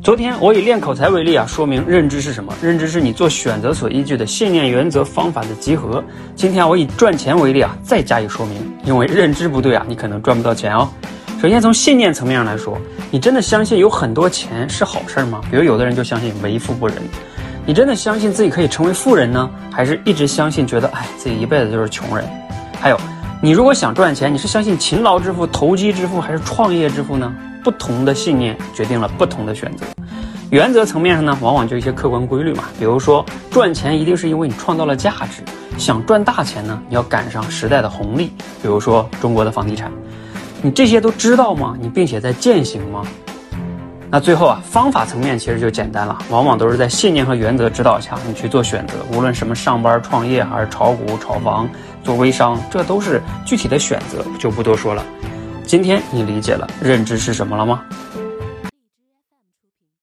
昨天我以练口才为例啊，说明认知是什么？认知是你做选择所依据的信念、原则、方法的集合。今天我以赚钱为例啊，再加以说明。因为认知不对啊，你可能赚不到钱哦。首先从信念层面上来说，你真的相信有很多钱是好事吗？比如有的人就相信为富不仁，你真的相信自己可以成为富人呢？还是一直相信觉得哎自己一辈子就是穷人？还有，你如果想赚钱，你是相信勤劳致富、投机致富，还是创业致富呢？不同的信念决定了不同的选择。原则层面上呢，往往就一些客观规律嘛，比如说赚钱一定是因为你创造了价值。想赚大钱呢，你要赶上时代的红利，比如说中国的房地产。你这些都知道吗？你并且在践行吗？那最后啊，方法层面其实就简单了，往往都是在信念和原则指导下，你去做选择。无论什么上班、创业，还是炒股、炒房、做微商，这都是具体的选择，就不多说了。今天你理解了认知是什么了吗？